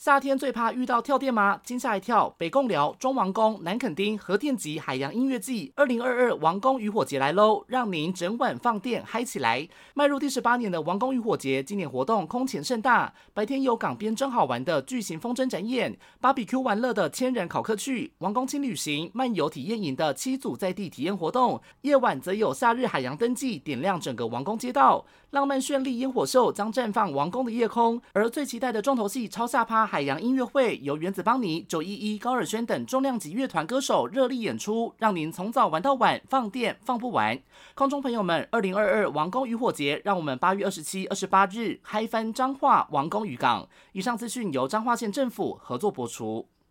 夏天最怕遇到跳电吗？惊吓一跳！北贡寮、中王宫、南垦丁核电级海洋音乐季，二零二二王宫渔火节来喽！让您整晚放电嗨起来！迈入第十八年的王宫渔火节，今年活动空前盛大。白天有港边真好玩的巨型风筝展演，芭比 Q 玩乐的千人考客趣，王宫轻旅行漫游体验营的七组在地体验活动，夜晚则有夏日海洋灯记点亮整个王宫街道，浪漫绚丽烟火秀将绽放王宫的夜空。而最期待的重头戏超下趴。海洋音乐会由原子邦尼、九一一、高尔宣等重量级乐团歌手热力演出，让您从早玩到晚，放电放不完。空中朋友们，二零二二王宫渔火节，让我们八月二十七、二十八日嗨翻彰化王宫渔港。以上资讯由彰化县政府合作播出。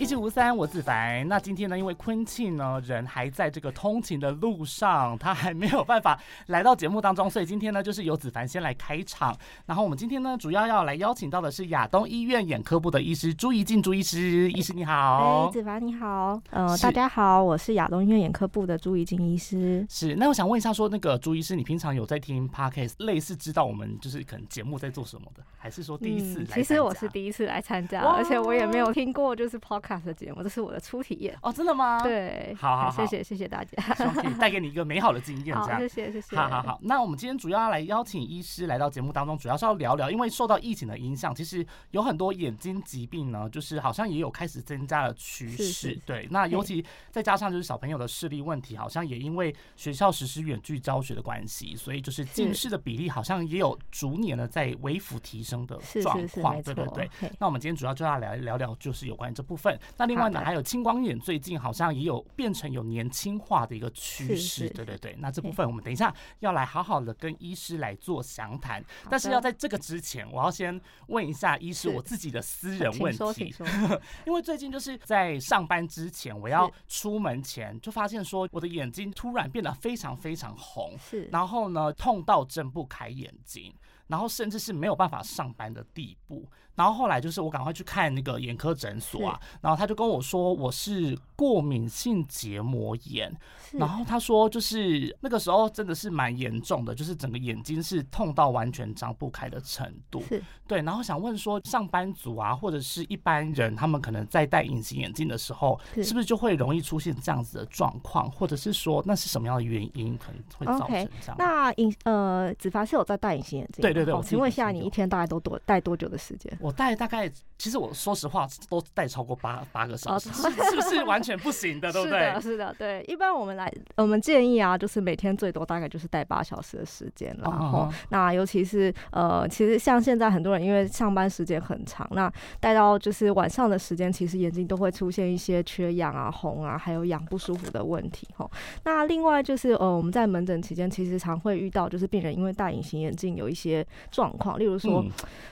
一七五三，我自凡。那今天呢，因为昆庆呢人还在这个通勤的路上，他还没有办法来到节目当中，所以今天呢，就是由子凡先来开场。然后我们今天呢，主要要来邀请到的是亚东医院眼科部的医师朱怡静朱医师。医师你好，哎，子凡你好，呃，大家好，我是亚东医院眼科部的朱怡静医师。是，那我想问一下，说那个朱医师，你平常有在听 podcast，类似知道我们就是可能节目在做什么的，还是说第一次来？其实我是第一次来参加，而且我也没有听过就是 podcast。的节目，这是我的初体验哦，真的吗？对，好好，谢谢谢谢大家，希望可以 带给你一个美好的经验，这样，谢谢谢谢。好好好，那我们今天主要要来邀请医师来到节目当中，主要是要聊聊，因为受到疫情的影响，其实有很多眼睛疾病呢，就是好像也有开始增加的趋势。对，那尤其再加上就是小朋友的视力问题，好像也因为学校实施远距教学的关系，所以就是近视的比例好像也有逐年的在微幅提升的状况。对对对。那我们今天主要就要来聊聊，就是有关于这部分。那另外呢，还有。青光眼最近好像也有变成有年轻化的一个趋势，对对对。那这部分我们等一下要来好好的跟医师来做详谈，但是要在这个之前，我要先问一下医师我自己的私人问题，因为最近就是在上班之前，我要出门前就发现说我的眼睛突然变得非常非常红，是，然后呢痛到睁不开眼睛，然后甚至是没有办法上班的地步。然后后来就是我赶快去看那个眼科诊所啊，然后他就跟我说我是过敏性结膜炎，然后他说就是那个时候真的是蛮严重的，就是整个眼睛是痛到完全张不开的程度。对，然后想问说上班族啊或者是一般人，他们可能在戴隐形眼镜的时候，是不是就会容易出现这样子的状况，或者是说那是什么样的原因可能会造成这样？那隐呃子凡是有在戴隐形眼镜？对对对，请问一下你一天大概都多待多久的时间？我待大概，其实我说实话都戴超过八八个小时，是不是完全不行的，对不对？是的，是的，对。一般我们来，我们建议啊，就是每天最多大概就是戴八小时的时间然后，那尤其是呃，其实像现在很多人因为上班时间很长，那戴到就是晚上的时间，其实眼睛都会出现一些缺氧啊、红啊，还有痒不舒服的问题。哦，那另外就是呃，我们在门诊期间，其实常会遇到就是病人因为戴隐形眼镜有一些状况，例如说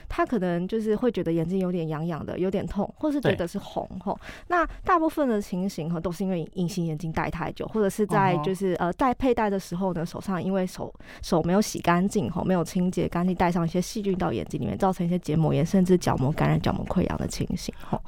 他可能就是会觉得眼眼睛有点痒痒的，有点痛，或是觉得是红吼。那大部分的情形哈，都是因为隐形眼镜戴太久，或者是在就是呃戴佩戴的时候呢，手上因为手手没有洗干净吼，没有清洁干净，戴上一些细菌到眼睛里面，造成一些结膜炎，甚至角膜感染、角膜溃疡的情形吼。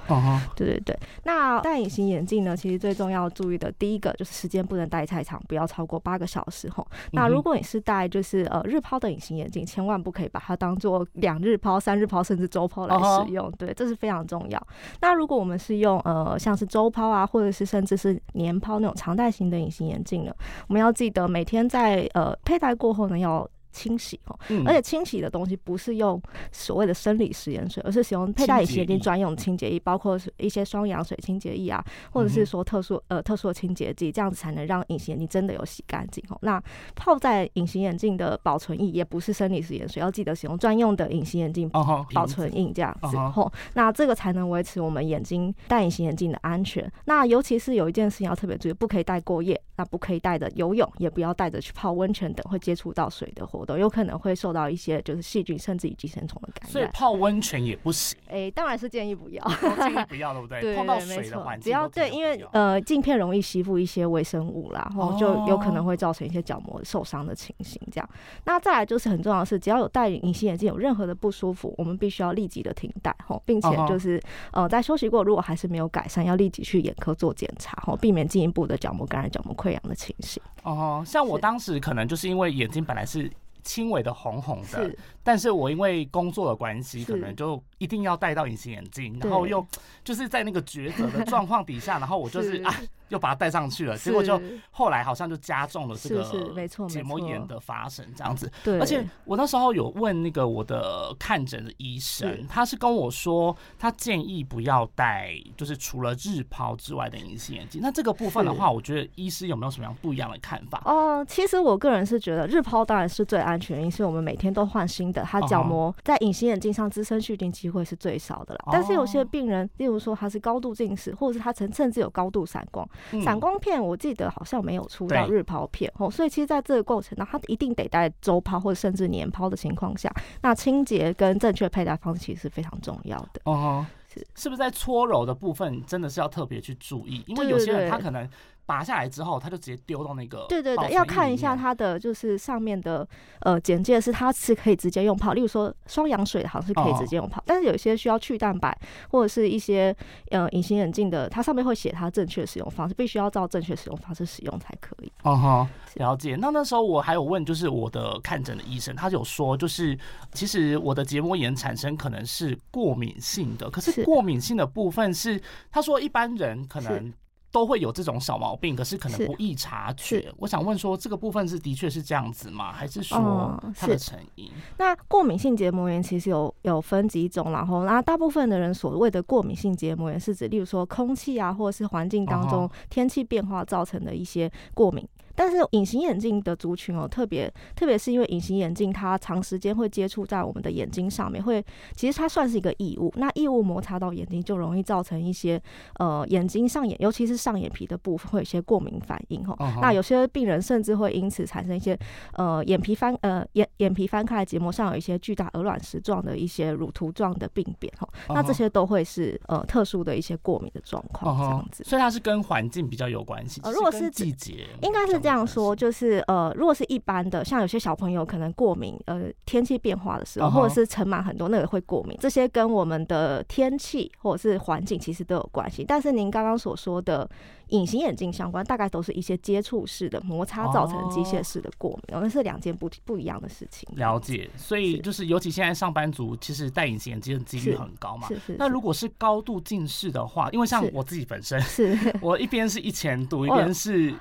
对对对。那戴隐形眼镜呢，其实最重要注意的第一个就是时间不能戴太长，不要超过八个小时吼。那如果你是戴就是呃日抛的隐形眼镜，千万不可以把它当做两日抛、三日抛甚至周抛来使。用对，这是非常重要。那如果我们是用呃，像是周抛啊，或者是甚至是年抛那种常戴型的隐形眼镜呢，我们要记得每天在呃佩戴过后呢要。清洗哦，而且清洗的东西不是用所谓的生理食盐水，而是使用佩戴隐形眼镜专用清洁液，包括一些双氧水清洁液啊，或者是说特殊呃特殊的清洁剂，这样子才能让隐形眼镜真的有洗干净哦。那泡在隐形眼镜的保存液也不是生理食盐水，要记得使用专用的隐形眼镜保存液这样子哦。那这个才能维持我们眼睛戴隐形眼镜的安全。那尤其是有一件事情要特别注意，不可以戴过夜，那不可以戴着游泳，也不要带着去泡温泉等会接触到水的活。活动，有可能会受到一些就是细菌甚至于寄生虫的感染。所以泡温泉也不行。哎，当然是建议不要，建议不要，对不对？对，碰到水的环境，只要对，因为呃镜片容易吸附一些微生物啦，然后就有可能会造成一些角膜受伤的情形。这样，那再来就是很重要的是，只要有戴隐形眼镜有任何的不舒服，我们必须要立即的停戴吼，并且就是呃在休息过，如果还是没有改善，要立即去眼科做检查吼，避免进一步的角膜感染、角膜溃疡的情形。哦，像我当时可能就是因为眼睛本来是轻微的红红的，但是我因为工作的关系，可能就一定要戴到隐形眼镜，然后又就是在那个抉择的状况底下，然后我就是。啊。又把它带上去了，结果就后来好像就加重了这个结膜炎的发生，这样子。对，而且我那时候有问那个我的看诊的医生，他是跟我说，他建议不要戴，就是除了日抛之外的隐形眼镜。那这个部分的话，我觉得医师有没有什么样不一样的看法？哦，其实我个人是觉得日抛当然是最安全，因为我们每天都换新的，它角膜在隐形眼镜上滋生细菌机会是最少的了。但是有些病人，例如说他是高度近视，或者是他曾甚至有高度散光。散光片我记得好像没有出到日抛片哦，所以其实在这个过程中，它一定得在周抛或者甚至年抛的情况下，那清洁跟正确佩戴方式其实是非常重要的。哦，是是不是在搓揉的部分真的是要特别去注意？因为有些人他可能。拔下来之后，他就直接丢到那个。对对对，要看一下它的就是上面的呃简介，是它是可以直接用泡，例如说双氧水好像是可以直接用泡，但是有一些需要去蛋白或者是一些呃隐形眼镜的，它上面会写它正确使用方式，必须要照正确使用方式使用才可以。哦哈，了解。那那时候我还有问，就是我的看诊的医生，他有说，就是其实我的结膜炎产生可能是过敏性的，可是过敏性的部分是他说一般人可能。都会有这种小毛病，可是可能不易察觉。我想问说，这个部分是的确是这样子吗？还是说它的成因？那过敏性结膜炎其实有有分几种，然后那大部分的人所谓的过敏性结膜炎是指，例如说空气啊，或者是环境当中天气变化造成的一些过敏。但是隐形眼镜的族群哦，特别特别是因为隐形眼镜它长时间会接触在我们的眼睛上面，会其实它算是一个异物。那异物摩擦到眼睛，就容易造成一些呃眼睛上眼，尤其是上眼皮的部分会有一些过敏反应哈。那有些病人甚至会因此产生一些呃眼皮翻呃眼眼皮翻开，结膜上有一些巨大鹅卵石状的一些乳突状的病变哈。那这些都会是呃特殊的一些过敏的状况这样子。所以它是跟环境比较有关系。呃，如果是季节，应该是。这样说就是呃，如果是一般的，像有些小朋友可能过敏，呃，天气变化的时候，或者是尘螨很多，那个会过敏。这些跟我们的天气或者是环境其实都有关系。但是您刚刚所说的。隐形眼镜相关，大概都是一些接触式的摩擦造成机械式的过敏，那是两件不不一样的事情。了解，所以就是尤其现在上班族，其实戴隐形眼镜的几率很高嘛。是是。那如果是高度近视的话，因为像我自己本身，是 我一边是一千度，一边是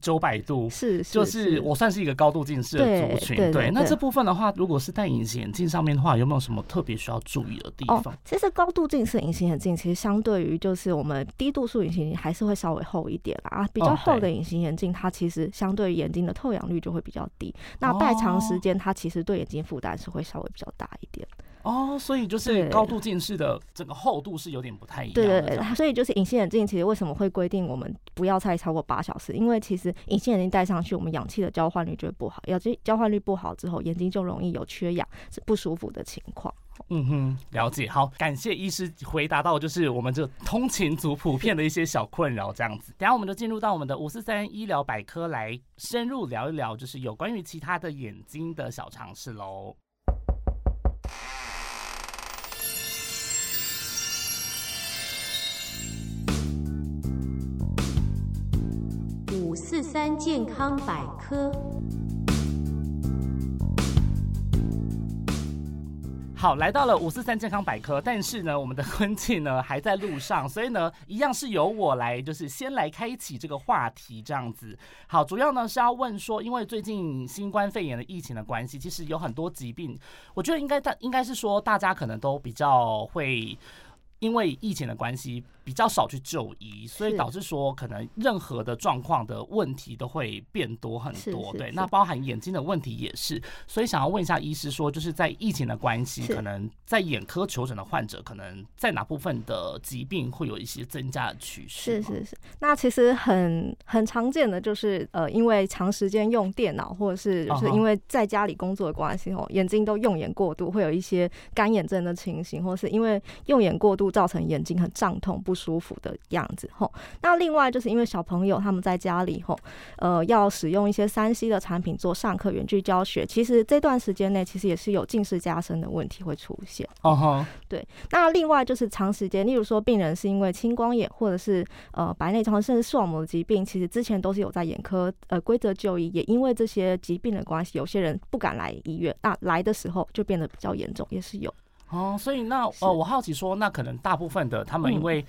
九百度，是就是我算是一个高度近视的族群。对，那这部分的话，如果是戴隐形眼镜上面的话，有没有什么特别需要注意的地方？其实高度近视隐形眼镜，其实相对于就是我们低度数隐形眼镜，还是会稍微。厚一点啦啊，比较厚的隐形眼镜，它其实相对于眼睛的透氧率就会比较低。那戴长时间，它其实对眼睛负担是会稍微比较大一点。哦，所以就是高度近视的整个厚度是有点不太一样。对对对，所以就是隐形眼镜其实为什么会规定我们不要戴超过八小时？因为其实隐形眼镜戴上去，我们氧气的交换率就会不好，氧气交换率不好之后，眼睛就容易有缺氧、是不舒服的情况。嗯哼，了解。好，感谢医师回答到就是我们这通勤族普遍的一些小困扰，这样子。等下我们就进入到我们的五四三医疗百科来深入聊一聊，就是有关于其他的眼睛的小常识喽。四三健康百科。好，来到了五四三健康百科，但是呢，我们的婚庆呢还在路上，所以呢，一样是由我来，就是先来开启这个话题这样子。好，主要呢是要问说，因为最近新冠肺炎的疫情的关系，其实有很多疾病，我觉得应该大应该是说大家可能都比较会。因为疫情的关系，比较少去就医，所以导致说可能任何的状况的问题都会变多很多。对，那包含眼睛的问题也是。所以想要问一下医师，说就是在疫情的关系，可能在眼科求诊的患者，可能在哪部分的疾病会有一些增加的趋势？是是是。那其实很很常见的就是呃，因为长时间用电脑，或者是就是因为在家里工作的关系，哦，眼睛都用眼过度，会有一些干眼症的情形，或是因为用眼过度。造成眼睛很胀痛不舒服的样子吼，那另外就是因为小朋友他们在家里吼，呃，要使用一些三 C 的产品做上课远距教学，其实这段时间内其实也是有近视加深的问题会出现。哦哈，对。那另外就是长时间，例如说病人是因为青光眼或者是呃白内障甚至视网膜的疾病，其实之前都是有在眼科呃规则就医，也因为这些疾病的关系，有些人不敢来医院，那来的时候就变得比较严重，也是有。哦，所以那呃，我好奇说，那可能大部分的他们因为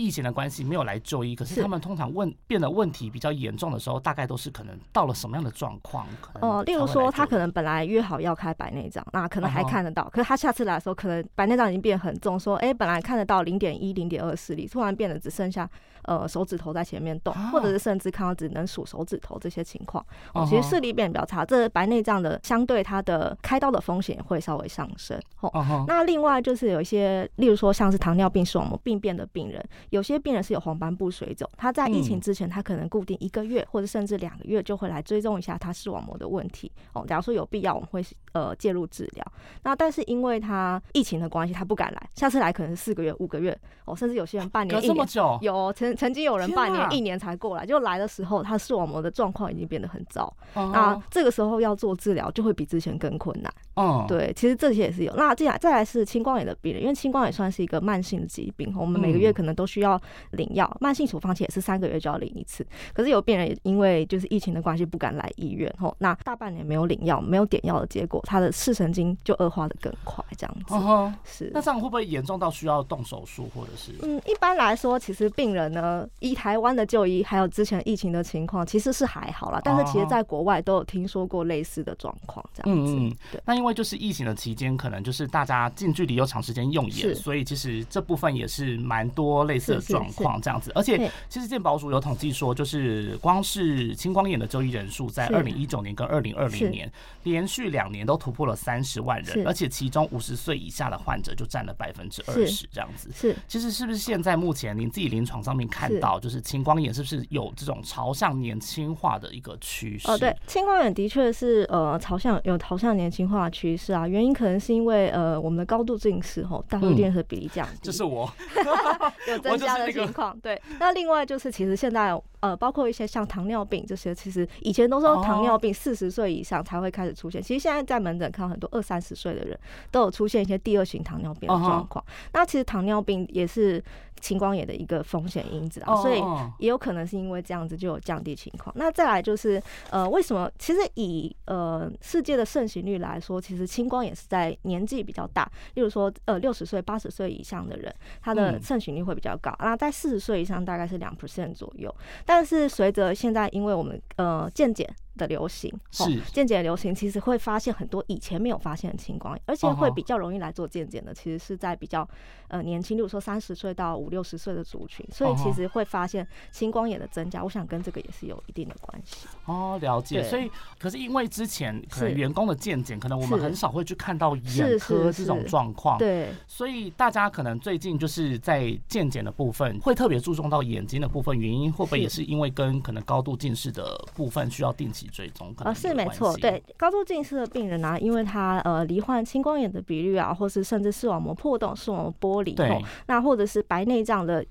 疫情的关系没有来就医，可是他们通常问变得问题比较严重的时候，大概都是可能到了什么样的状况？哦，例如说他可能本来约好要开白内障，那可能还看得到，可是他下次来的时候，可能白内障已经变很重，说哎，本来看得到零点一、零点二视力，突然变得只剩下。呃，手指头在前面动，或者是甚至看到只能数手指头这些情况，哦，其实视力变得比较差。这白内障的相对它的开刀的风险会稍微上升。哦，那另外就是有一些，例如说像是糖尿病、视网膜病变的病人，有些病人是有黄斑部水肿，他在疫情之前，他可能固定一个月或者甚至两个月就会来追踪一下他视网膜的问题。哦，假如说有必要，我们会呃介入治疗。那但是因为他疫情的关系，他不敢来，下次来可能是四个月、五个月，哦，甚至有些人半年、一年，有曾曾经有人半年、一年才过来，就来的时候，他视网膜的状况已经变得很糟。那这个时候要做治疗，就会比之前更困难。哦，对，其实这些也是有。那接下来再来是青光眼的病人，因为青光眼算是一个慢性的疾病，我们每个月可能都需要领药，慢性处方期也是三个月就要领一次。可是有病人也因为就是疫情的关系不敢来医院，吼，那大半年没有领药、没有点药的结果，他的视神经就恶化的更快，这样子。是。那这样会不会严重到需要动手术，或者是？嗯，一般来说，其实病人呢。以台湾的就医，还有之前疫情的情况，其实是还好啦。但是其实，在国外都有听说过类似的状况，这样子。嗯对。那因为就是疫情的期间，可能就是大家近距离又长时间用眼，所以其实这部分也是蛮多类似的状况，这样子。而且，其实健保署有统计说，就是光是青光眼的就医人数，在二零一九年跟二零二零年连续两年都突破了三十万人，而且其中五十岁以下的患者就占了百分之二十，这样子。是。其实是不是现在目前您自己临床上面看到？就是青光眼是不是有这种朝向年轻化的一个趋势？哦，对，青光眼的确是呃朝向有朝向年轻化的趋势啊。原因可能是因为呃我们的高度近视吼，大度电视比例降低，这是我 有增加的情况。对，那另外就是其实现在呃包括一些像糖尿病这些，其实以前都说糖尿病四十岁以上才会开始出现，其实现在在门诊看到很多二三十岁的人都有出现一些第二型糖尿病的状况。那其实糖尿病也是。青光眼的一个风险因子啊，所以也有可能是因为这样子就有降低情况。那再来就是呃，为什么？其实以呃世界的盛行率来说，其实青光眼是在年纪比较大，例如说呃六十岁、八十岁以上的人，他的盛行率会比较高。那在四十岁以上大概是两 percent 左右。但是随着现在因为我们呃渐渐。的流行是健检流行，其实会发现很多以前没有发现的青光眼，而且会比较容易来做健检的，其实是在比较呃年轻，例如说三十岁到五六十岁的族群，所以其实会发现青光眼的增加，我想跟这个也是有一定的关系。哦，了解。所以可是因为之前可能员工的健检，可能我们很少会去看到眼科这种状况，对，所以大家可能最近就是在健检的部分会特别注重到眼睛的部分，原因会不会也是。因为跟可能高度近视的部分需要定期？追踪啊是没错，对高度近视的病人啊，因为他呃罹患青光眼的比率啊，或是甚至视网膜破洞、视网膜剥离，对，那或者是白内障的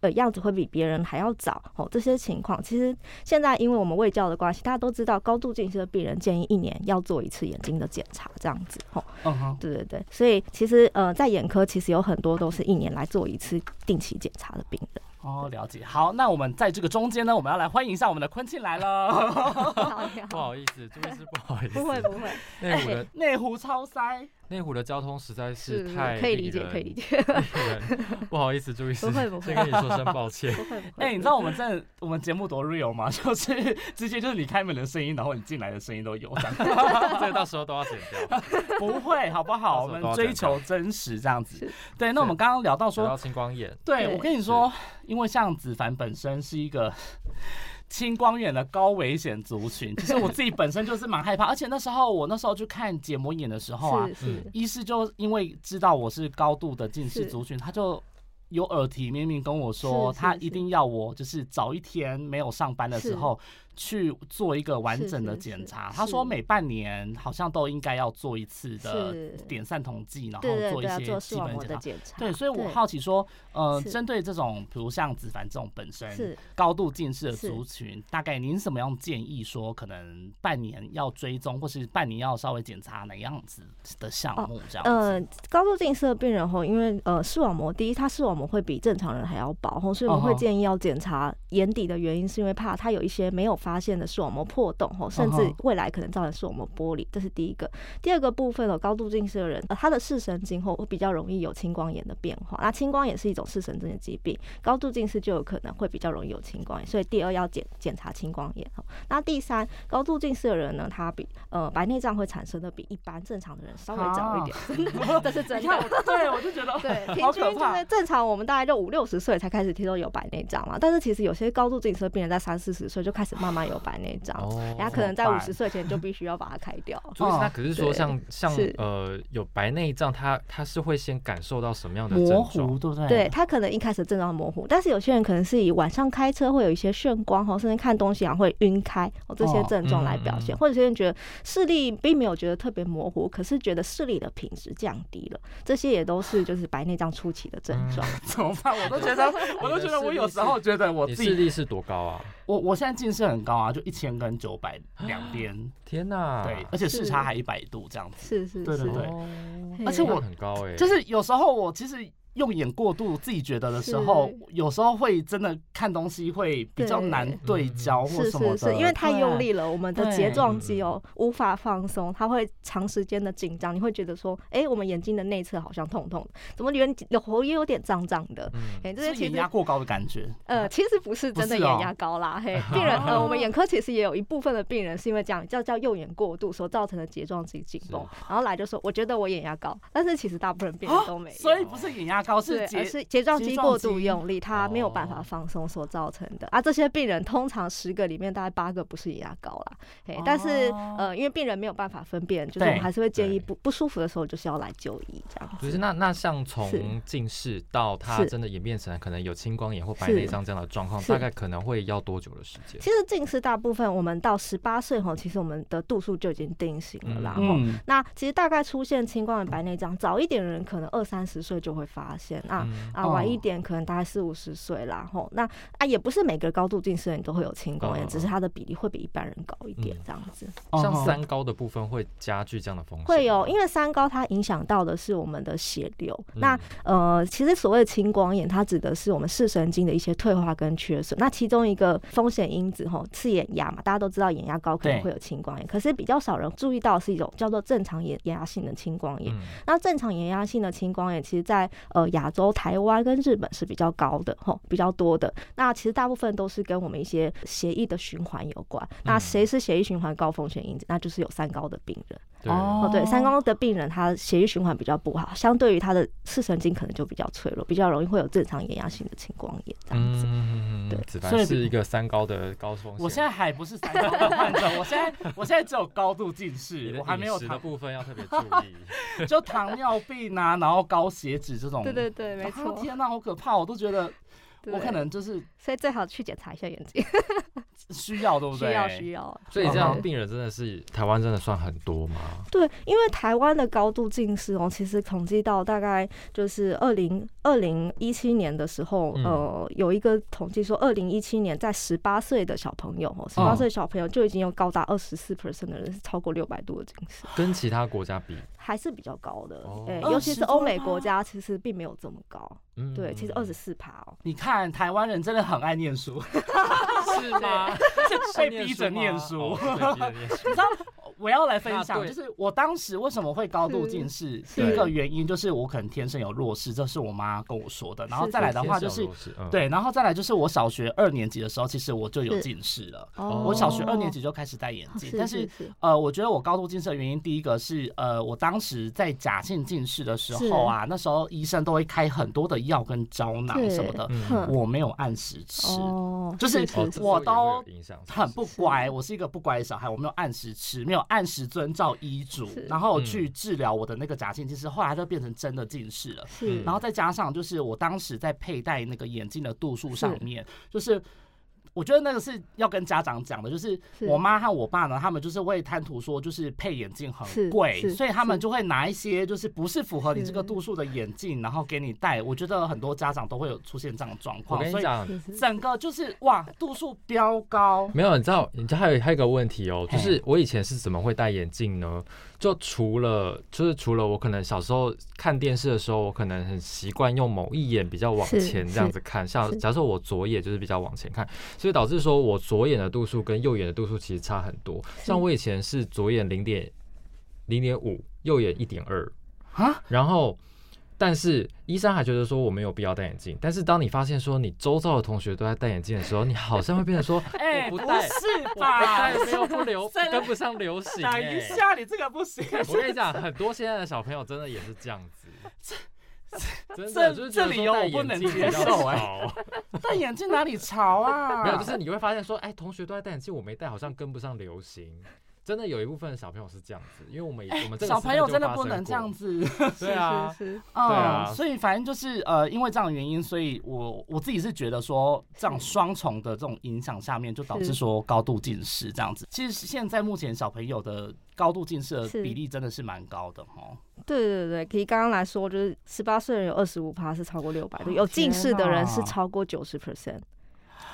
呃样子会比别人还要早哦。这些情况其实现在因为我们卫教的关系，大家都知道高度近视的病人建议一年要做一次眼睛的检查，这样子哦。嗯哼，对对对，所以其实呃在眼科其实有很多都是一年来做一次定期检查的病人。哦，了解。好，那我们在这个中间呢，我们要来欢迎一下我们的坤庆来了。不好意思，这位是不好意思。不会不会。内湖的内湖超塞。内湖的交通实在是是太可以理解，可以理解，不好意思，朱医师，不会不会先跟你说声抱歉。不会不会。哎、你知道我们在我们节目多 real 吗？就是直接就是你开门的声音，然后你进来的声音都有，这样这到时候都要剪掉。不会好不好？我们追求真实这样子是。对，那我们刚刚聊到说青光眼，对，对我跟你说，因为像子凡本身是一个青光眼的高危险族群，其实我自己本身就是蛮害怕，而且那时候我那时候去看结膜眼的时候啊，医师就因为知道我是高度的近视族群，他就。有耳提面命跟我说，他一定要我就是早一天没有上班的时候去做一个完整的检查。是。他说每半年好像都应该要做一次的点散统计，然后做一些基本检查。的检查。对，所以我好奇说，呃，针对这种比如像子凡这种本身高度近视的族群，大概您什么样建议说，可能半年要追踪，或是半年要稍微检查哪样子的项目这样子？呃，高度近视的病人吼，因为呃视网膜，第一，他视网膜会比正常人还要薄吼，所以我们会建议要检查眼底的原因，是因为怕他有一些没有发现的视网膜破洞吼，甚至未来可能造成视网膜剥离，这是第一个。第二个部分哦，高度近视的人，呃、他的视神经后会比较容易有青光眼的变化。那青光眼是一种视神经的疾病，高度近视就有可能会比较容易有青光眼，所以第二要检检查青光眼。吼那第三，高度近视的人呢，他比呃白内障会产生的比一般正常的人稍微早一点，真的，这是真的。对我就觉得对，平好均就是正常，我们大概就五六十岁才开始听说有白内障嘛。但是其实有些高度近视的病人在三四十岁就开始慢慢有白内障，哦人家可能在五十岁前就必须要把它开掉。朱医师，哦那可是说对像像呃有白内障，他他是会先感受到什么样的模症糊，状？对不对？对他可能一开始症状模糊，但是有些人可能是以晚上开车会有一些眩光哦，甚至看东西好像会晕开哦这些哦症状来表现，或者有些人觉得视力并没有觉得特别模糊，可是觉得视力的品质降低了，这些也都是就是白内障初期的症状。怎么办？我都觉得，我都觉得我有时候觉得我你自己，视力是多高啊？我我现在近视很高啊，就一千跟九百两边，天哪！对，而且视差还一百度这样子。是是是，对对对哦而且我很高哎，就是有时候我其实用眼过度，自己觉得的时候，有时候会真的看东西会比较难对焦或是什么的，是是，因为太用力了，我们的睫状肌哦无法放松，它会长时间的紧张，你会觉得说，哎，我们眼睛的内侧好像痛痛的，怎么脸有喉也有点胀胀的，嗯。哎，这是些其实眼压过高的感觉。呃，其实不是真的眼压高啦，嘿，病人呃，我们眼科其实也有一部分的病人是因为这样叫叫右眼过度所造成的睫状肌紧绷，然后来就说我觉得我眼压高，但是其实大部分病人都没有，所以不是眼压高，对，是睫是睫状肌过度用力，它没有办法哦放松所造成的啊。这些病人通常十个里面大概八个不是眼压高啦，嘿，但是哦呃，因为病人没有办法分辨，就是我们还是会建议不不舒服的时候就是要来就医这样子。就是那那像从近视到他真的演变成可能有青光眼或白内障这样的状况，大概可能会要多久的时间？其实近视大部分我们到十八岁后，其实我们的度数就已经定型了啦。嗯吼嗯，那其实大概出现青光眼、白内障，早一点的人可能二三十岁就会发现啊。嗯啊，晚一哦点可能大概四五十岁啦，吼，那啊也不是每个高度近视的人都会有青光眼，嗯只是它的比例会比一般人高一点嗯这样子。像哦三高的部分会加剧这样的风险，会有，因为三高它影响到的是我们的血流。嗯那呃，其实所谓的青光眼，它指的是我们视神经的一些退化跟缺损。那其中一个风险因子吼刺眼压嘛，大家都知道眼压高可能会有青光眼，可是比较少人注意到是一种叫做正常眼眼压性的青光眼。嗯那正常眼压性的青光眼，其实在呃亚洲、台湾跟日本是比较高的，吼，比较多的。那其实大部分都是跟我们一些协议的循环有关。那嗯谁是协议循环高风险因子？那就是有三高的病人。对，哦，对，三高的病人他血液循环比较不好，相对于他的视神经可能就比较脆弱，比较容易会有正常眼压性的青光眼这样子。嗯，对子所以凡是一个三高的高风险。我现在还不是三高的患者，我现在我现在只有高度近你视，我还没有的糖，部分要特别注意。就糖尿病啊，然后高血脂这种。对对对，没啊错。天哪，好可怕！我都觉得对我可能就是所以最好去检查一下眼睛，需要，对不对？需要需要。所以这样病人真的是台湾真的算很多吗？对，因为台湾的高度近视哦，其实统计到大概就是二零二零一七年的时候，嗯呃，有一个统计说，二零一七年在十八岁的小朋友哦，十八嗯岁小朋友就已经有高达二十四 percent 的人是超过六百度的近视，跟其他国家比，还是比较高的。哦哎、20尤其是欧美国家，其实并没有这么高。嗯对，其实二十四趴哦。你看台湾人真的很爱念书，是吗？是被逼着念书。哦是被逼着念书。我要来分享，就是我当时为什么会高度近视，第一个原因就是我可能天生有弱视，这是我妈跟我说的。然后再来的话就是对，然后再来就是我小学二年级的时候，其实我就有近视了。哦我小学二年级就开始戴眼镜，但是是呃，我觉得我高度近视的原因，第一个是呃，我当时在假性近视的时候啊，那时候医生都会开很多的药跟胶囊什么的，我没有按时吃。哦，就是我都很不乖，我是一个不乖的小孩，我没有按时吃，没有按时遵照医嘱，然后去治疗我的那个假性近视，后来就变成真的近视了。然后再加上就是我当时在佩戴那个眼镜的度数上面，就是。我觉得那个是要跟家长讲的，就是是。我妈和我爸呢，他们就是会贪图说，就是配眼镜很是贵，所以他们就会拿一些就是不是符合你这个度数的眼镜，然后给你戴。我觉得很多家长都会有出现这样的状况，所以整个就是哇，度数飙高，没有，你知道，你知道还有还有一个问题哦，就是我以前是怎么会戴眼镜呢？就除了就是除了我可能小时候看电视的时候，我可能很习惯用某一眼比较往前这样子看，像是假设我左眼就是比较往前看，所以导致说我左眼的度数跟右眼的度数其实差很多。像我以前是左眼零点零点五，右眼一点二啊，然后。但是医生还觉得说我没有必要戴眼镜，但是当你发现说你周遭的同学都在戴眼镜的时候，你好像会变成说，哎、不我不戴，是我不吧戴？没有不流，再跟不上流行、等欸。一下，你这个不行。我跟你讲，很多现在的小朋友真的也是这样子，真这的就是觉得这理由说戴我不能接受哎潮戴眼镜哪里潮啊？没有，就是你会发现说，哎，同学都在戴眼镜，我没戴，好像跟不上流行。真的有一部分小朋友是这样子，因为我们我们小朋友真的不能这样子。对啊，是是嗯，对啊所以反正就是呃，因为这样的原因，所以我我自己是觉得说，这样双重的这种影响下面，就导致是说高度近视这样子。其实现在目前小朋友的高度近视的比例真的是蛮高的哦。对对对，可以刚刚来说，就是十八岁人有二十五趴是超过六百度，有近视的人是超过九十 percent。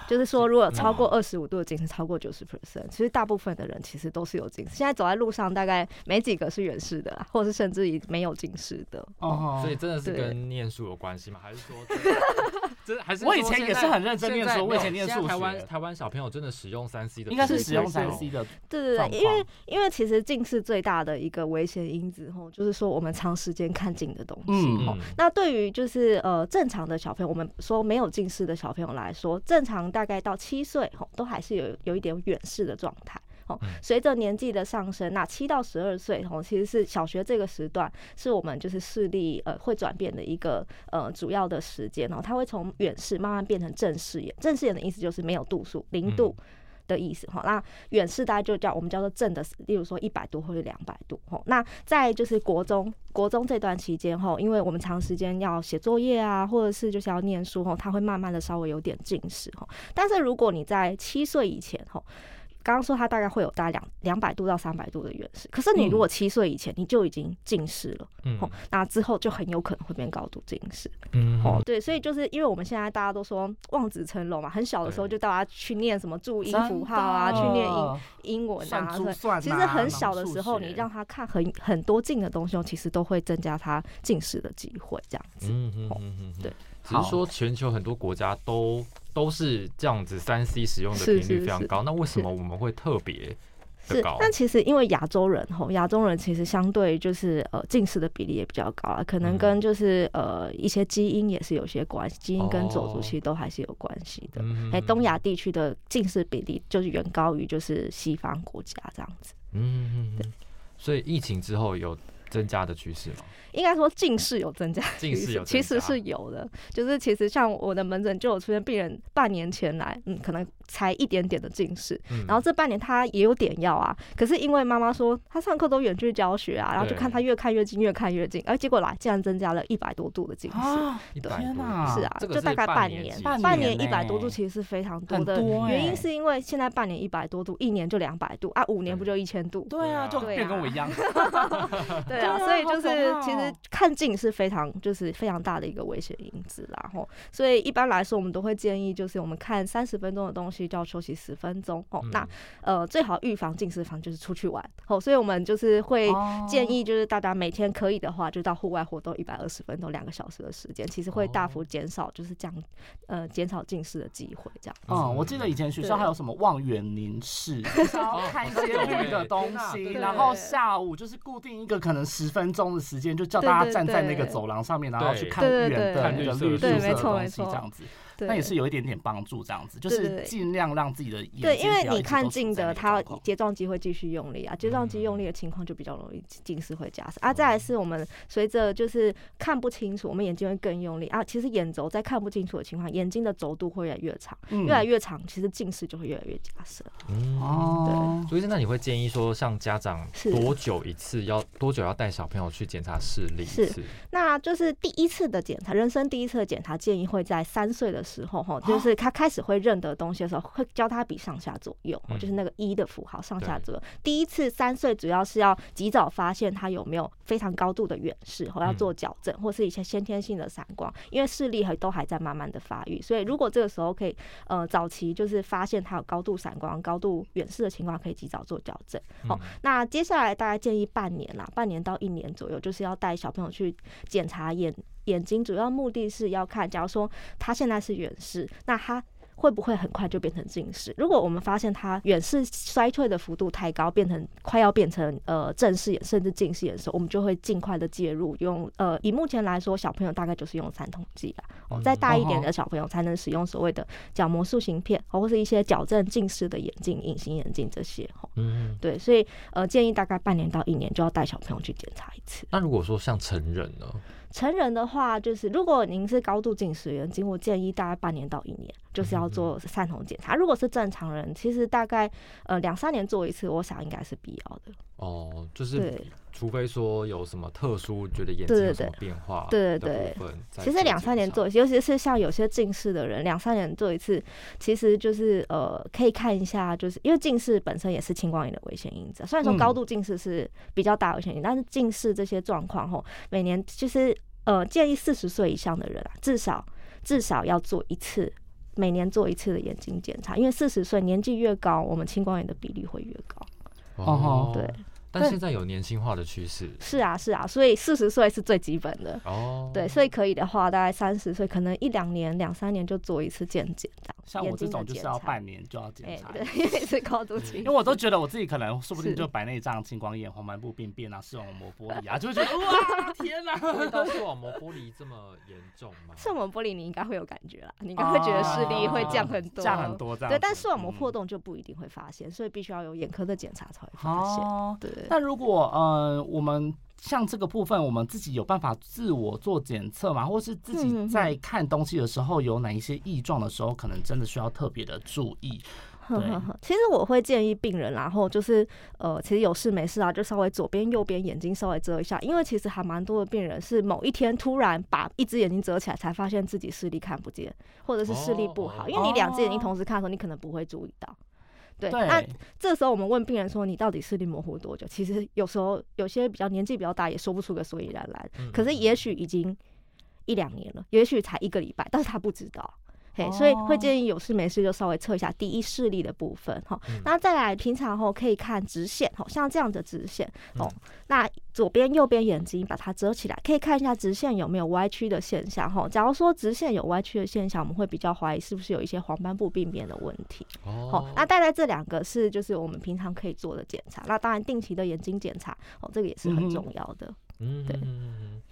就是说，如果超过二十五度的近视，超过九十 percent，其实大部分的人其实都是有近视。现在走在路上，大概没几个是远视的啦，或者是甚至于没有近视的。哦所以真的是跟念书有关系吗？还是说 真的，真的还是我以前也是很认真念书我以前念数现在台湾台湾小朋友真的使用三 C 的，应该是使用是三 C 的，对对对，因为因为其实近视最大的一个危险因子吼，就是说我们长时间看近的东西。嗯吼那对于就是呃正常的小朋友，我们说没有近视的小朋友来说，正常大概到七岁吼，都还是有有一点远视的状态。哦，随着年纪的上升，那七到十二岁吼，其实是小学这个时段，是我们就是视力呃会转变的一个呃主要的时间哦，它会从远视慢慢变成正视眼。正视眼的意思就是没有度数，零度。的意思哈，那远视大概就叫我们叫做正的，例如说一百度或者两百度哈。那在就是国中国中这段期间哈，因为我们长时间要写作业啊，或者是就是要念书哈，它会慢慢的稍微有点近视哈。但是如果你在七岁以前哈。刚刚说它大概会有大概两两百度到三百度的远视，可是你如果七岁以前你就已经近视了，嗯。哦，那之后就很有可能会变高度近视。嗯。哦，对，所以就是因为我们现在大家都说望子成龙嘛，很小的时候就大家去念什么注音符号啊，去念英英文算啊，对珠算啊其实很小的数时候，你让他看很很多近的东西，其实都会增加他近视的机会，这样子。嗯嗯嗯嗯，对。只是说全球很多国家都都是这样子，三 C 使用的频率非常高。那为什么我们会特别是高，？但其实因为亚洲人吼，亚洲人其实相对就是呃近视的比例也比较高啊，可能嗯跟就是呃一些基因也是有些关系，基因跟种族哦其实都还是有关系的。嗯哎、东亚地区的近视比例就是远高于就是西方国家这样子。嗯嗯嗯，所以疫情之后有增加的趋势吗？应该说近视有增加近视有其实是有的。就是其实像我的门诊就有出现病人半年前来，嗯，可能才一点点的近视，嗯然后这半年他也有点药啊，可是因为妈妈说他上课都远距教学啊，然后就看他越看越近，越看越近，而结果来竟然增加了一百多度的近视。啊，一百多天哪是啊，就大概半年年，半半年年一百多度其实是非常多的。多原因欸是因为现在半年一百多度，一年就两百度啊，五年不就一千度？对啊，就变跟我一样。对啊，所以就是其实哦看近是非常就是非常大的一个危险因子啦，吼。所以一般来说，我们都会建议就是我们看三十分钟的东西，息就要休息十分钟哦。嗯。那呃，最好预防近视方就是出去玩。哦，所以我们就是会哦。建议，就是大家每天可以的话，就到户外活动一百二十分钟，两个小时的时间，其实会大幅减少，就是这样呃减少近视的机会这样。嗯，我记得以前学校还有什么望远凝视，就是要看一些绿的东西，然后下午就是固定一个可能十分钟的时间，就叫大家站在那个走廊上面，然后去看远的那个绿绿色的没错东西，没错。这样子，对，那也是有一点点帮助，这样子就是对对尽量让自己的眼对，因为你看近的，个它睫状肌会继续用力啊，睫状肌用力的情况就比较容易近视会加深啊。再来是我们随着就是看不清楚，我们眼睛会更用力啊。其实眼轴在看不清楚的情况，眼睛的轴度会越来越长，嗯越来越长，其实近视就会越来越加深。嗯哦，所以那你会建议说，像家长多久一次要多久要带小朋友去检查视力是？那就是第一次的检查，人生第一次的检查，建议会在三岁的时候，哈，哦。就是他开始会认得东西的时候，会教他比上下左右，嗯。就是那个一的符号上下左右。第一次三岁主要是要及早发现他有没有非常高度的远视，或要嗯。做矫正，或是一些先天性的散光，因为视力还都还在慢慢的发育，所以如果这个时候可以呃早期就是发现他有高度散光、高度远视的情况，可以及早做矫正。好、嗯。那接下来大概建议半年啦，半年到一年左右，就是要带小朋友去检查眼眼睛，主要目的是要看，假如说他现在是远视，那他。会不会很快就变成近视？如果我们发现他远视衰退的幅度太高，变成快要变成呃正视眼甚至近视眼的时候，我们就会尽快的介入，用呃以目前来说，小朋友大概就是用散瞳剂啦。哦，再大一点的小朋友才能使用所谓的角膜塑形片，哦或是一些矫正近视的眼镜、隐形眼镜这些。哦，嗯，对，所以呃，建议大概半年到一年就要带小朋友去检查一次。那如果说像成人呢？成人的话，就是如果您是高度近视眼睛，我建议大概半年到一年就是要做散瞳检查。如果是正常人，其实大概呃两三年做一次，我想应该是必要的。哦，就是，除非说有什么特殊，觉得眼睛有什么变化对对对其实两三年做一次，尤其是像有些近视的人，两三年做一次，其实就是呃，可以看一下，就是因为近视本身也是青光眼的危险因子。虽然说嗯高度近视是比较大危险因，但是近视这些状况吼，每年其实呃建议四十岁以上的人啊，至少至少要做一次。每年做一次的眼睛检查，因为四十岁年纪越高，我们青光眼的比例会越高。哦对，但现在有年轻化的趋势是啊，是啊，所以四十岁是最基本的。哦。对，所以可以的话，大概三十岁，可能一两年、两三年就做一次健检，这样。像我这种就是要半年就要检哎、查一对。，因为是高度近因为我都觉得我自己可能说不定就白内障、青光眼、黄斑部病变啊、视网膜玻璃啊，就会觉得哇 天哪！会到视网膜玻璃这么严重吗？视网膜玻璃你应该会有感觉啦，你应该会觉得视力会降很多，降很多这样。对，但视网膜嗯破洞就不一定会发现，所以必须要有眼科的检查才会发现。哦，对，那如果呃，我们像这个部分，我们自己有办法自我做检测吗？或是自己嗯嗯在看东西的时候有哪一些异状的时候，可能真的需要特别的注意？呵呵呵，其实我会建议病人，然后就是呃，其实有事没事啊，就稍微左边、右边眼睛稍微遮一下，因为其实还蛮多的病人是某一天突然把一只眼睛遮起来，才发现自己视力看不见，或者是视力不好，哦因为你两只眼睛同时看的时候，你可能不会注意到。对，那这时候我们问病人说：“你到底视力模糊多久？”其实有时候有些比较年纪比较大，也说不出个所以然来。嗯可是也许已经一两年了，也许才一个礼拜，但是他不知道。嘿，哦所以会建议有事没事就稍微测一下第一视力的部分哈嗯。那再来平常后可以看直线，吼像这样的直线哦嗯。那左边、右边眼睛把它遮起来，可以看一下直线有没有歪曲的现象哈。假如说直线有歪曲的现象，我们会比较怀疑是不是有一些黄斑部病变的问题。哦哦，那大概这两个是就是我们平常可以做的检查。那当然定期的眼睛检查哦，这个也是很重要的。嗯对。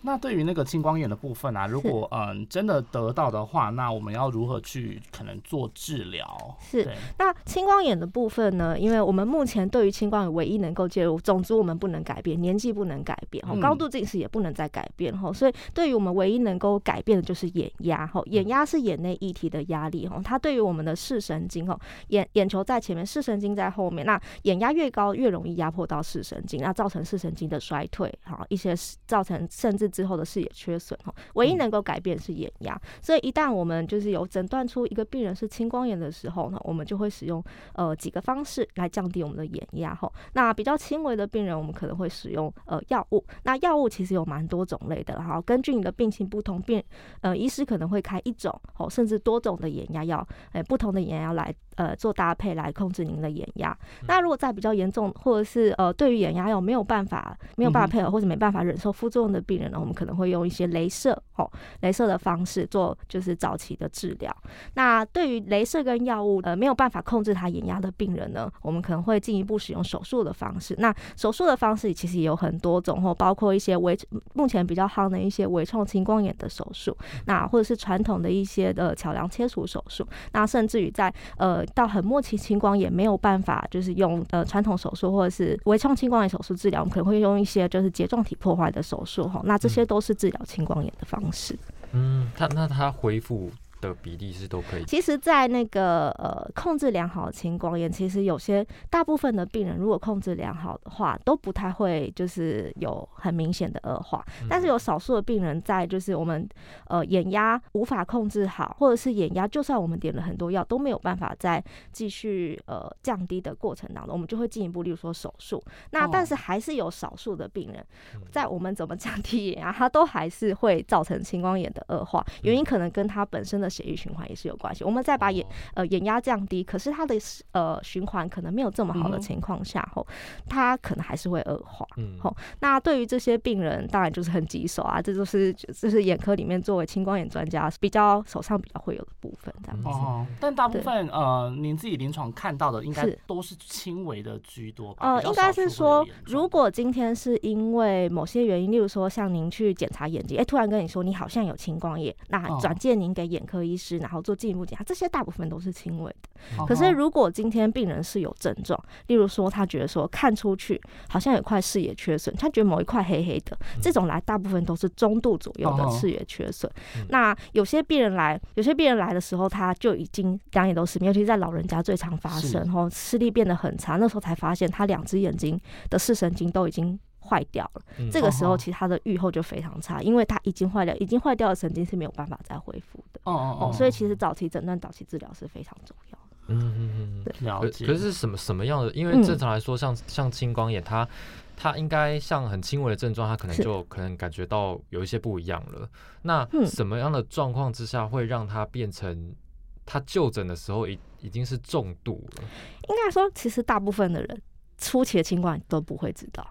那对于那个青光眼的部分啊，如果嗯真的得到的话，那我们要如何去可能做治疗？是。那青光眼的部分呢？因为我们目前对于青光眼唯一能够介入，种族我们不能改变，年纪不能改变，哦嗯，高度近视也不能再改变，哈，所以对于我们唯一能够改变的就是眼压，哈，眼压是眼内液体的压力，哈，它对于我们的视神经，哦，眼眼球在前面，视神经在后面，那眼压越高，越容易压迫到视神经，那造成视神经的衰退，哈，一些造成甚至之后的视野缺损，哈，唯一能够改变是眼压，所以一旦我们就是有诊断出一个病人是青光眼的时候呢，我们就会使用呃几个方式来降低我们的眼压哈。那比较轻微的病人，我们可能会使用呃药物。那药物其实有蛮多种类的哈，根据你的病情不同，病呃医师可能会开一种哦，甚至多种的眼压药，哎、不同的眼压药来呃做搭配来控制您的眼压。那如果在比较严重，或者是呃对于眼压有没有办法没有办法配合，或者没办法忍受副作用的病人呢，我们可能会用一些镭射哦，镭射的方式做就是早期的治疗。那对于镭射跟药物呃没有办法控制他眼压的病人呢，我们可能会进一步使用手术的方式。那手术的方式其实也有很多种，或包括一些微目前比较夯的一些微创青光眼的手术，那或者是传统的一些的桥梁切除手术，那甚至于在呃到很末期青光眼没有办法就是用呃传统手术或者是微创青光眼手术治疗，我们可能会用一些就是睫状体破坏的手术哈，那这些都是治疗青光眼的方式。嗯，他那他恢复。的比例是都可以。其实，在那个呃控制良好的青光眼，其实有些大部分的病人如果控制良好的话，都不太会就是有很明显的恶化。但是有少数的病人在就是我们呃眼压无法控制好，或者是眼压就算我们点了很多药都没有办法再继续呃降低的过程当中，我们就会进一步，例如说手术。那但是还是有少数的病人，在我们怎么降低眼压，他都还是会造成青光眼的恶化。原因可能跟他本身的血液循环也是有关系。我们再把眼呃眼压降低，可是它的呃循环可能没有这么好的情况下，后它可能还是会恶化。嗯，好，那对于这些病人，当然就是很棘手啊。这就是就是眼科里面作为青光眼专家比较手上比较会有的部分这样子。哦，但大部分呃，您自己临床看到的应该都是轻微的居多。呃，应该是说，如果今天是因为某些原因，例如说像您去检查眼睛，哎，突然跟你说你好像有青光眼，那转介您给眼科医师，然后做进一步检查，这些大部分都是轻微的。可是如果今天病人是有症状，例如说他觉得说看出去好像有块视野缺损，他觉得某一块黑黑的，这种来大部分都是中度左右的视野缺损。那有些病人来，有些病人来的时候他就已经两眼都失明，尤其在老人家最常发生，然后视力变得很差，那时候才发现他两只眼睛的视神经都已经。坏掉了，这个时候其实他的愈后就非常差，因为他已经坏掉，已经坏掉的神经是没有办法再恢复的。哦哦哦，所以其实早期诊断、早期治疗是非常重要的。嗯嗯嗯，了解。可是什么什么样的？因为正常来说，像像青光眼，它它应该像很轻微的症状，它可能就可能感觉到有一些不一样了。那什么样的状况之下会让它变成他就诊的时候已已经是重度了？应该说，其实大部分的人初期的青光眼都不会知道。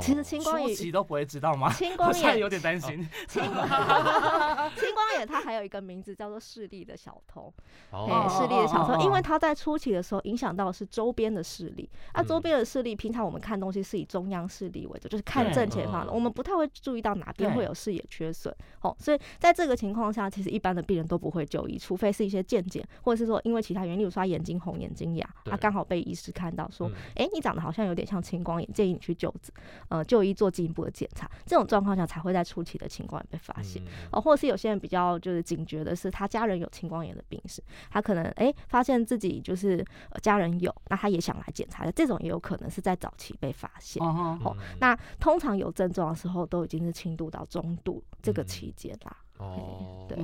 其实青光眼都不会知道吗？青光眼有点担心。青光 眼它还有一个名字叫做视力的小偷，哦，视力的小偷，因为它在初期的时候影响到的是周边的视力。那周边的视力，平常我们看东西是以中央视力为主，就是看正前方的，我们不太会注意到哪边会有视野缺损。哦，所以在这个情况下，其实一般的病人都不会就医，除非是一些健检，或者是说因为其他原因，例如说眼睛红、眼睛哑，他刚好被医师看到说，哎，你长得好像有点像青光眼，建议你去就诊。呃，就医做进一步的检查，这种状况下才会在初期的青光眼被发现哦，或者是有些人比较就是警觉的是，他家人有青光眼的病史，他可能哎发现自己就是家人有，那他也想来检查的，这种也有可能是在早期被发现哦。那通常有症状的时候，都已经是轻度到中度这个期间啦。哦，对。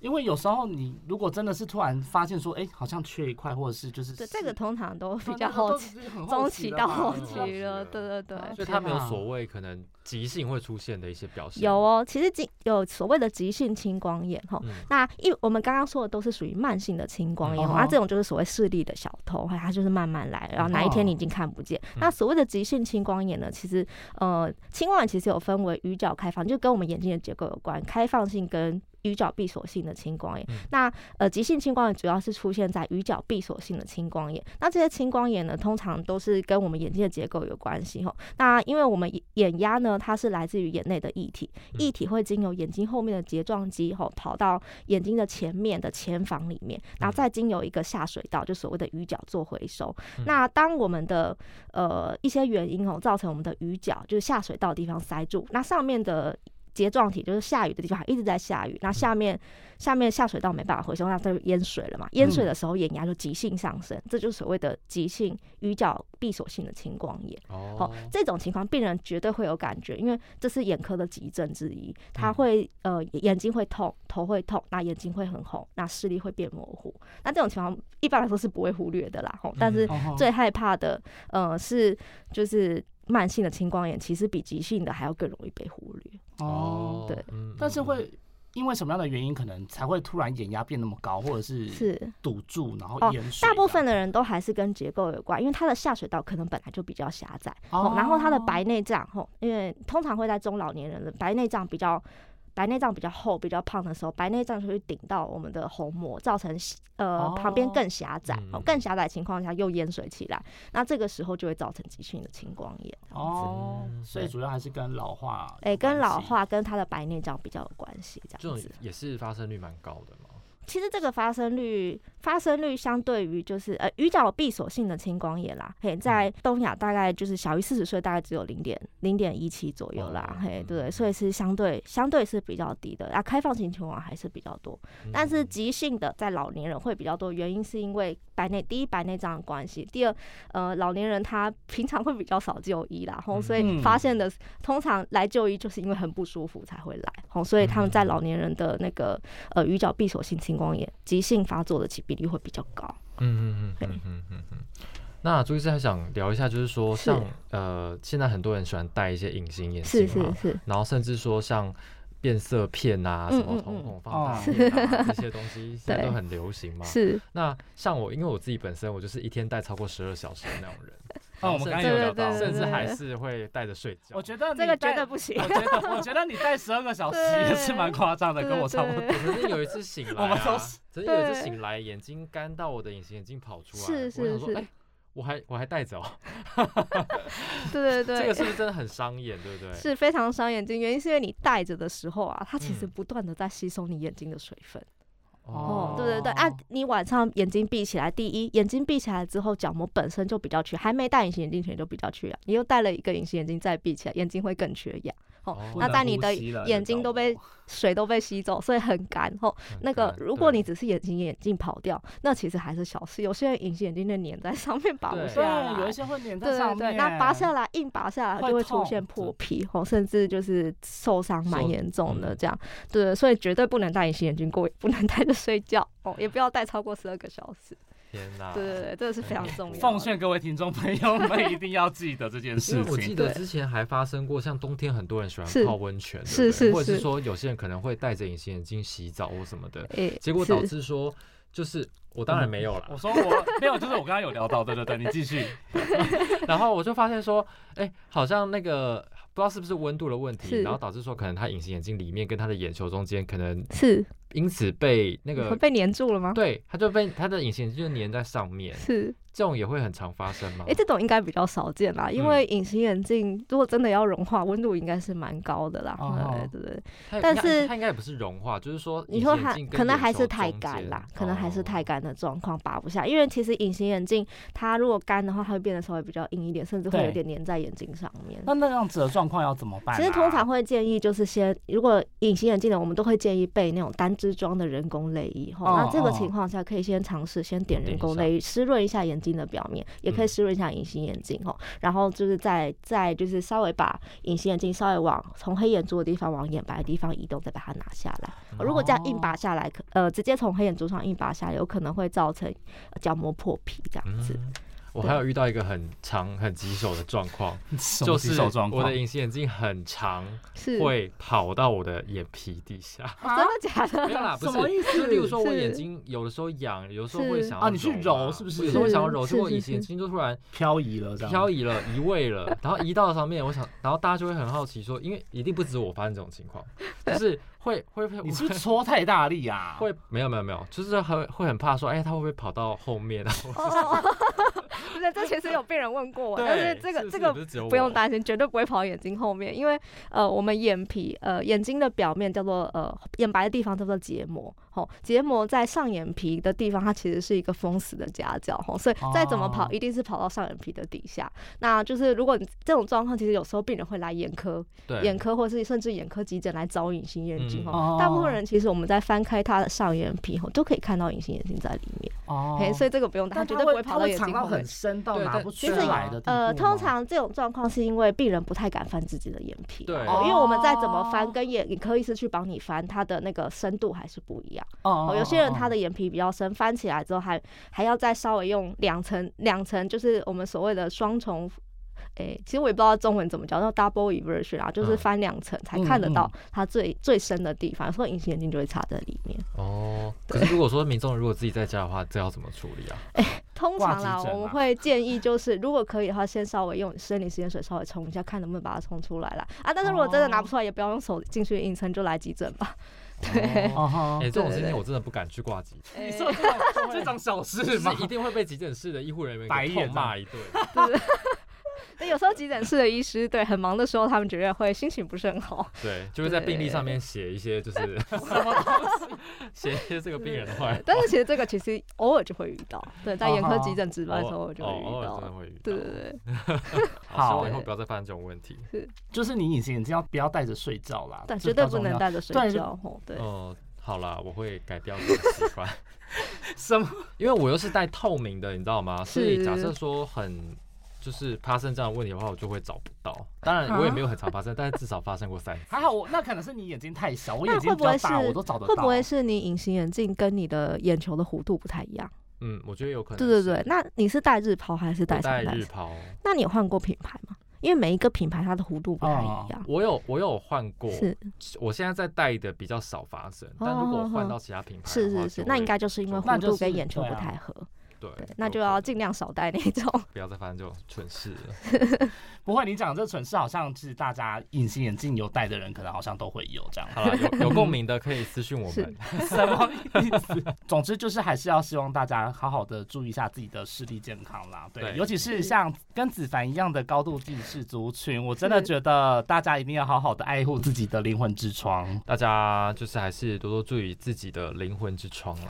因为有时候你如果真的是突然发现说，哎，好像缺一块，或者是就是，对，这个通常都比较后期，中期到后期了，对对对。所以它没有所谓可能急性会出现的一些表现。有哦，其实急有所谓的急性青光眼哈，那一我们刚刚说的都是属于慢性的青光眼，啊，这种就是所谓视力的小偷，它就是慢慢来，然后哪一天你已经看不见。那所谓的急性青光眼呢，其实呃，青光眼其实有分为鱼角开放，就跟我们眼睛的结构有关，开放性跟。鱼角闭锁性的青光眼，那呃急性青光眼主要是出现在鱼角闭锁性的青光眼。那这些青光眼呢，通常都是跟我们眼睛的结构有关系吼。那因为我们眼压呢，它是来自于眼内的液体，液体会经由眼睛后面的睫状肌吼，跑到眼睛的前面的前房里面，然后再经由一个下水道，就所谓的鱼角做回收。那当我们的呃一些原因哦，造成我们的鱼角就是下水道地方塞住，那上面的。睫状体就是下雨的地方，一直在下雨。那下面下面下水道没办法回收，那它就淹水了嘛。淹水的时候，眼压就急性上升，这就是所谓的急性鱼角闭锁性的青光眼。哦，这种情况病人绝对会有感觉，因为这是眼科的急症之一。他会呃眼睛会痛，头会痛，那眼睛会很红，那视力会变模糊。那这种情况一般来说是不会忽略的啦。吼，但是最害怕的呃是就是慢性的青光眼，其实比急性的还要更容易被忽略。哦，对，但是会。因为什么样的原因，可能才会突然眼压变那么高，或者是是堵住，然后淹水？大部分的人都还是跟结构有关，因为它的下水道可能本来就比较狭窄，哦，然后它的白内障，吼，因为通常会在中老年人的白内障比较。白内障比较厚、比较胖的时候，白内障就会顶到我们的虹膜，造成呃旁边更狭窄，更狭窄情况下又淹水起来，那这个时候就会造成急性的青光眼。哦，所以主要还是跟老化，哎，跟老化跟他的白内障比较有关系，这样子。也是发生率蛮高的嘛。其实这个发生率，发生率相对于就是呃鱼角闭锁性的青光眼啦，嘿，在东亚大概就是小于四十岁，大概只有零点零点一七左右啦，嘿，对，所以是相对相对是比较低的啊。开放型情况还是比较多，但是急性的在老年人会比较多，原因是因为白内第一白内障的关系，第二呃老年人他 平常会比较少就医啦，吼，所以发现的通常来就医就是因为很不舒服才会来，吼，所以他们在老年人的那个呃鱼角闭锁性青光眼急性发作的起比例会比较高。嗯嗯嗯嗯嗯嗯嗯。那朱医师还想聊一下，就是说像呃，现在很多人喜欢戴一些隐形眼镜嘛，是是是。然后甚至说像变色片啊，什么瞳孔放大片啊，这些东西 现在都很流行嘛。是。那像我，因为我自己本身我就是一天戴超过十二小时的那种人。哦，我们刚刚有聊到，甚至还是会带着睡觉。我觉得这个绝对不行。我觉得，我觉得你戴十二个小时 也是蛮夸张的，跟我差不多。曾经有一次醒来，我们都曾经有一次醒来，眼睛干到我的隐形眼镜跑出来。是是是。哎，我还我还戴着。对对对。这个是不是真的很伤眼？对不对？是非常伤眼睛，原因是因为你戴着的时候啊，它其实不断的在吸收你眼睛的水分。哦，对对对，啊，你晚上眼睛闭起来，第一，眼睛闭起来之后，角膜本身就比较缺，还没戴隐形眼镜前就比较缺氧，你又戴了一个隐形眼镜再闭起来，眼睛会更缺氧。那在你的眼睛都被水都被吸走，所以很干。吼，那个如果你只是眼睛眼镜跑掉，那其实还是小事。有些人隐形眼镜就粘在上面拔不下来，有一些会粘在上面。那拔下来硬拔下来就会出现破皮，吼，甚至就是受伤蛮严重的这样。对，所以绝对不能戴隐形眼镜过夜，不能 戴着睡觉哦，也不要戴超过十二个小时。天哪！对对对，这个是非常重要。奉劝各位听众朋友们，一定要记得这件事情。我记得之前还发生过，像冬天很多人喜欢泡温泉，是是，或者是说有些人可能会戴着隐形眼镜洗澡或什么的，结果导致说，就是我当然没有了。我说我没有，就是我刚刚有聊到，对对对，你继续。然后我就发现说，哎，好像那个不知道是不是温度的问题，然后导致说可能他隐形眼镜里面跟他的眼球中间可能是。因此被那个被粘住了吗？对，他就被他的隐形眼镜就粘在上面。是。这种也会很常发生吗？哎，这种应该比较少见啦，因为隐形眼镜如果真的要融化，温度应该是蛮高的啦，对对对？但是它应该也不是融化，就是说你说它可能还是太干啦，可能还是太干的状况拔不下。因为其实隐形眼镜它如果干的话，它会变得稍微比较硬一点，甚至会有点粘在眼睛上面。那那样子的状况要怎么办？其实通常会建议就是先，如果隐形眼镜的，我们都会建议备那种单支装的人工泪液。哈，那这个情况下可以先尝试先点人工泪液，湿润一下眼睛的表面。也可以湿润一下隐形眼镜哦，然后就是再再就是稍微把隐形眼镜稍微往从黑眼珠的地方往眼白的地方移动，再把它拿下来。如果这样硬拔下来，可呃直接从黑眼珠上硬拔下来，有可能会造成角膜破皮这样子。我还有遇到一个很长很棘手的状况，就是我的隐形眼镜很长，会跑到我的眼皮底下。真的假的？没有啦，不是。就例如说，我眼睛有的时候痒，有的时候会想要啊，你去揉是不是？有时候会想要揉，结果隐形眼镜就突然漂移了，漂移了，移位了，然后移到上面。我想，然后大家就会很好奇说，因为一定不止我发生这种情况，就是会会你是不是搓太大力啊？会没有没有没有，就是很会很怕说，哎，他会不会跑到后面啊？不是，这其实有病人问过我，但是这个这个不用担心，绝对不会跑眼睛后面，因为呃，我们眼皮呃眼睛的表面叫做呃眼白的地方叫做结膜，吼，结膜在上眼皮的地方，它其实是一个封死的夹角，吼，所以再怎么跑，一定是跑到上眼皮的底下。那就是如果你这种状况，其实有时候病人会来眼科，眼科或是甚至眼科急诊来找隐形眼镜，吼，大部分人其实我们在翻开他的上眼皮，吼，都可以看到隐形眼镜在里面，哦，所以这个不用担心，绝对不会跑到眼睛后面。深到拿不出来的呃，通常这种状况是因为病人不太敢翻自己的眼皮，对，因为我们再怎么翻，跟眼眼科医师去帮你翻，他的那个深度还是不一样。哦，有些人他的眼皮比较深，翻起来之后还还要再稍微用两层两层，就是我们所谓的双重。诶，其实我也不知道中文怎么叫，叫 double inversion 啊，就是翻两层才看得到它最最深的地方，有时候隐形眼镜就会插在里面。哦，可是如果说民众如果自己在家的话，这要怎么处理啊？哎，通常啦，我们会建议就是，如果可以的话，先稍微用生理食盐水稍微冲一下，看能不能把它冲出来啦。啊。但是如果真的拿不出来，也不要用手进去硬撑，就来急诊吧。对，哎，这种事情我真的不敢去挂急诊。你说这种这种小事吗？一定会被急诊室的医护人员白眼骂一顿。对，有时候急诊室的医师对很忙的时候，他们觉得会心情不是很好。对，就会在病历上面写一些，就是什么东西，写一些这个病人的话。但是其实这个其实偶尔就会遇到，对，在眼科急诊值班的时候就会遇到，真的会遇到。对对对。好，以后不要再发生这种问题。是，就是你隐形眼镜要不要戴着睡觉啦？但，绝对不能戴着睡觉。对。哦，好啦，我会改掉这个习惯。什么？因为我又是戴透明的，你知道吗？所以假设说很。就是发生这样的问题的话，我就会找不到。当然，我也没有很常发生，但是至少发生过三次。还好我那可能是你眼睛太小，我眼睛比较大，我都找得到。会不会是你隐形眼镜跟你的眼球的弧度不太一样？嗯，我觉得有可能。对对对，那你是戴日抛还是戴戴日抛？那你有换过品牌吗？因为每一个品牌它的弧度不太一样。我有我有换过，是我现在在戴的比较少发生，但如果换到其他品牌，是是是，那应该就是因为弧度跟眼球不太合。对，那就要尽量少戴那种，不要再发生这种蠢事了。不会，你讲这蠢事好像是大家隐形眼镜有戴的人，可能好像都会有这样。好了，有有共鸣的可以私信我们。什么意思？总之就是还是要希望大家好好的注意一下自己的视力健康啦。对，尤其是像跟子凡一样的高度近视族群，我真的觉得大家一定要好好的爱护自己的灵魂之窗。大家就是还是多多注意自己的灵魂之窗了。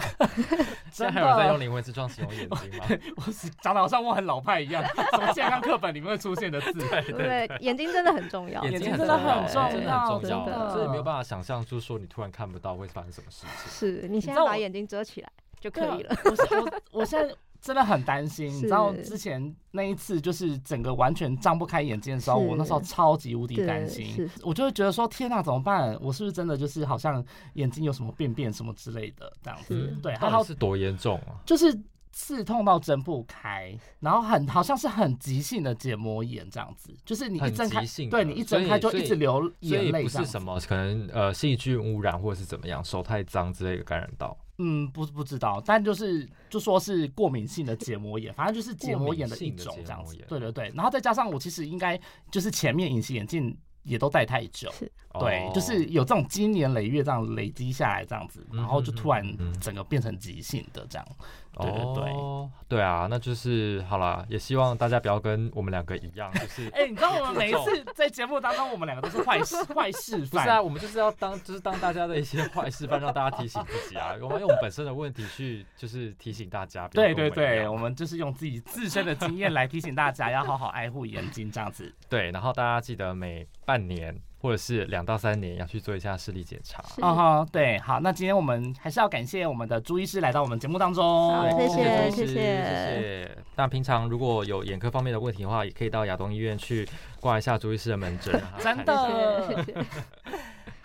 现在还有在用灵魂之窗形容眼睛吗？我是讲的好像我很老派一样，什么健康课本里面会出现的字。对对，眼睛真的很重要，眼睛真的很重要，真的很重要。所以没有办法想象，就是说你突然看不到会发生什么事情。是你现在把眼睛遮起来就可以了。我我我现在真的很担心，你知道之前那一次就是整个完全张不开眼睛的时候，我那时候超级无敌担心，我就会觉得说天哪，怎么办？我是不是真的就是好像眼睛有什么便便什么之类的这样子？对，还好是多严重啊？就是。刺痛到睁不开，然后很好像是很急性的结膜炎这样子，就是你一睁开，对你一睁开就一直流眼泪，不是什么可能呃细菌污染或者是怎么样，手太脏之类的感染到。嗯，不不知道，但就是就说是过敏性的结膜炎，反正就是结膜炎的一种这样子。对对对，然后再加上我其实应该就是前面隐形眼镜也都戴太久，对，就是有这种经年累月这样累积下来这样子，然后就突然整个变成急性的这样。对对对，对啊，那就是好啦，也希望大家不要跟我们两个一样，就是，哎，你知道我们每一次在节目当中，我们两个都是坏事 坏事范，不是啊，我们就是要当就是当大家的一些坏事范，让大家提醒自己啊，我们用本身的问题去就是提醒大家，对对对，我们就是用自己自身的经验来提醒大家要好好爱护眼睛这样子，对，然后大家记得每半年。或者是两到三年要去做一下视力检查。哦哈，对，好，那今天我们还是要感谢我们的朱医师来到我们节目当中。谢谢，谢谢，谢谢。那平常如果有眼科方面的问题的话，也可以到亚东医院去挂一下朱医师的门诊。真的。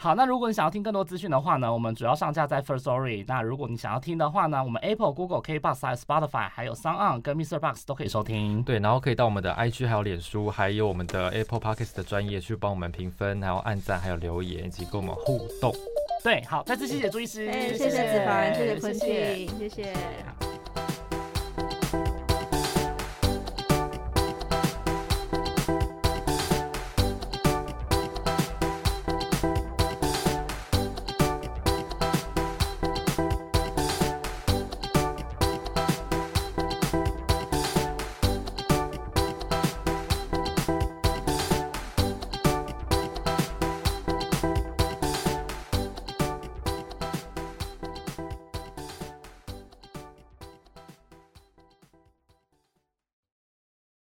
好，那如果你想要听更多资讯的话呢，我们主要上架在 First Story。那如果你想要听的话呢，我们 Apple、Google、K Box、还有 Spotify，还有 Sound 跟 Mr. Box 都可以收听。对，然后可以到我们的 IG、还有脸书，还有我们的 Apple Podcast 的专业去帮我们评分，还有按赞，还有留言，以及跟我们互动。对，好，再次谢谢朱医师，谢谢子凡，谢谢坤庆，谢谢。